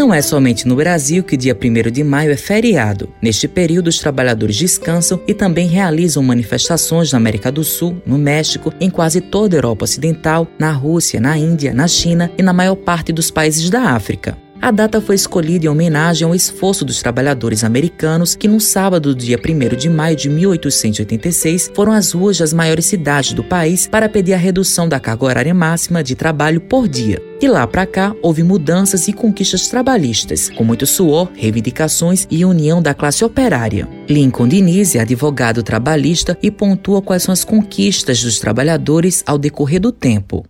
Não é somente no Brasil que dia 1 de maio é feriado. Neste período, os trabalhadores descansam e também realizam manifestações na América do Sul, no México, em quase toda a Europa Ocidental, na Rússia, na Índia, na China e na maior parte dos países da África. A data foi escolhida em homenagem ao esforço dos trabalhadores americanos que, no sábado, dia 1 de maio de 1886, foram às ruas das maiores cidades do país para pedir a redução da carga horária máxima de trabalho por dia. De lá para cá, houve mudanças e conquistas trabalhistas, com muito suor, reivindicações e união da classe operária. Lincoln Diniz é advogado trabalhista e pontua quais são as conquistas dos trabalhadores ao decorrer do tempo.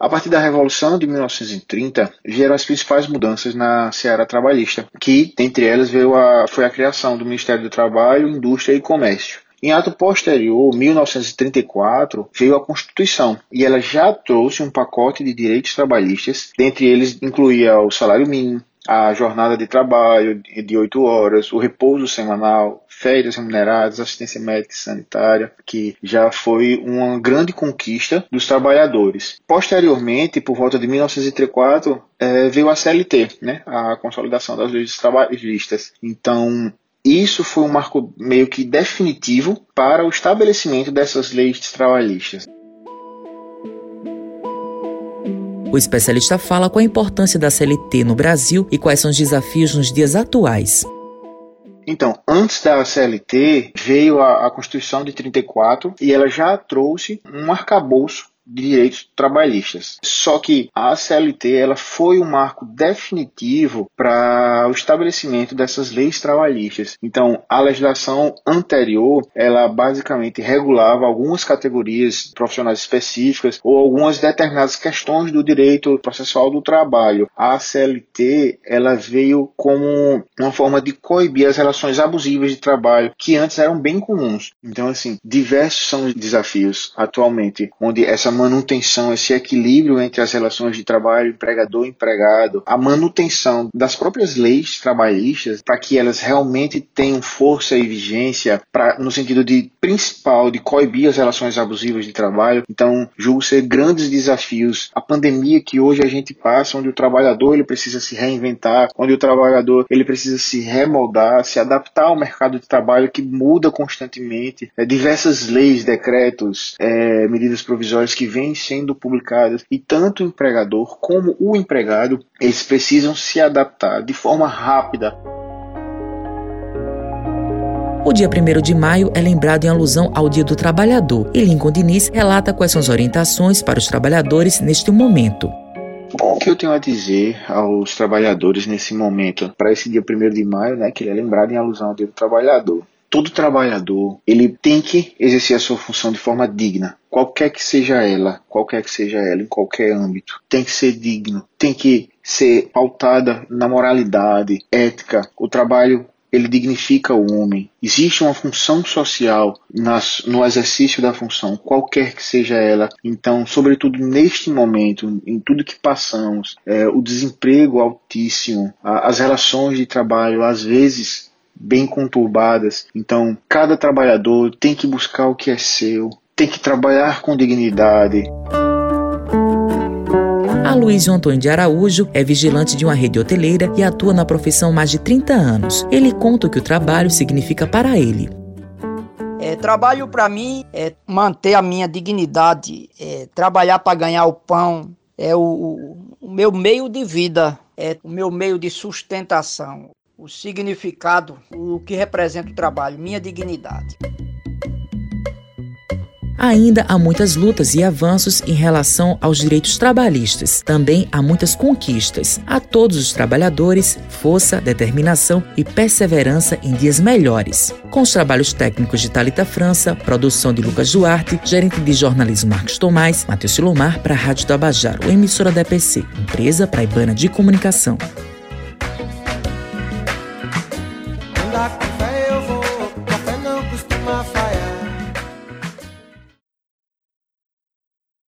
A partir da Revolução de 1930, vieram as principais mudanças na seara trabalhista, que, dentre elas, veio a, foi a criação do Ministério do Trabalho, Indústria e Comércio. Em ato posterior, 1934, veio a Constituição e ela já trouxe um pacote de direitos trabalhistas, dentre eles incluía o salário mínimo, a jornada de trabalho de oito horas, o repouso semanal, férias remuneradas, assistência médica e sanitária, que já foi uma grande conquista dos trabalhadores. Posteriormente, por volta de 1934, é, veio a CLT, né, a consolidação das leis trabalhistas. Então, isso foi um marco meio que definitivo para o estabelecimento dessas leis trabalhistas. O especialista fala qual a importância da CLT no Brasil e quais são os desafios nos dias atuais. Então, antes da CLT, veio a, a Constituição de 34 e ela já trouxe um arcabouço de direitos trabalhistas. Só que a CLT ela foi um marco definitivo para o estabelecimento dessas leis trabalhistas. Então, a legislação anterior, ela basicamente regulava algumas categorias profissionais específicas ou algumas determinadas questões do direito processual do trabalho. A CLT, ela veio como uma forma de coibir as relações abusivas de trabalho que antes eram bem comuns. Então, assim, diversos são os desafios atualmente onde essa manutenção, esse equilíbrio entre as relações de trabalho empregador-empregado, a manutenção das próprias leis trabalhistas para que elas realmente tenham força e vigência pra, no sentido de principal de coibir as relações abusivas de trabalho. Então, julgo ser grandes desafios. A pandemia que hoje a gente passa, onde o trabalhador ele precisa se reinventar, onde o trabalhador ele precisa se remoldar, se adaptar ao mercado de trabalho que muda constantemente. É, diversas leis, decretos, é, medidas provisórias que vêm sendo publicadas e tanto o empregador como o empregado eles precisam se adaptar de forma rápida. O dia 1 de maio é lembrado em alusão ao Dia do Trabalhador e Lincoln Diniz relata quais são as orientações para os trabalhadores neste momento. Bom, o que eu tenho a dizer aos trabalhadores nesse momento, para esse dia 1 de maio, né, que ele é lembrado em alusão ao Dia do Trabalhador? todo trabalhador ele tem que exercer a sua função de forma digna, qualquer que seja ela, qualquer que seja ela, em qualquer âmbito. Tem que ser digno, tem que ser pautada na moralidade, ética. O trabalho ele dignifica o homem. Existe uma função social nas, no exercício da função, qualquer que seja ela. Então, sobretudo neste momento, em tudo que passamos, é, o desemprego altíssimo, a, as relações de trabalho às vezes bem conturbadas. Então, cada trabalhador tem que buscar o que é seu, tem que trabalhar com dignidade. Aloysio Antônio de Araújo é vigilante de uma rede hoteleira e atua na profissão há mais de 30 anos. Ele conta o que o trabalho significa para ele. É, trabalho para mim é manter a minha dignidade, é, trabalhar para ganhar o pão, é o, o meu meio de vida, é o meu meio de sustentação o significado, o que representa o trabalho, minha dignidade. Ainda há muitas lutas e avanços em relação aos direitos trabalhistas. Também há muitas conquistas. A todos os trabalhadores, força, determinação e perseverança em dias melhores. Com os trabalhos técnicos de Talita França, produção de Lucas Duarte, gerente de jornalismo Marcos Tomás, Matheus Silomar para a Rádio Tabajaro, emissora da EPC, empresa praibana de comunicação. Andar com fé eu vou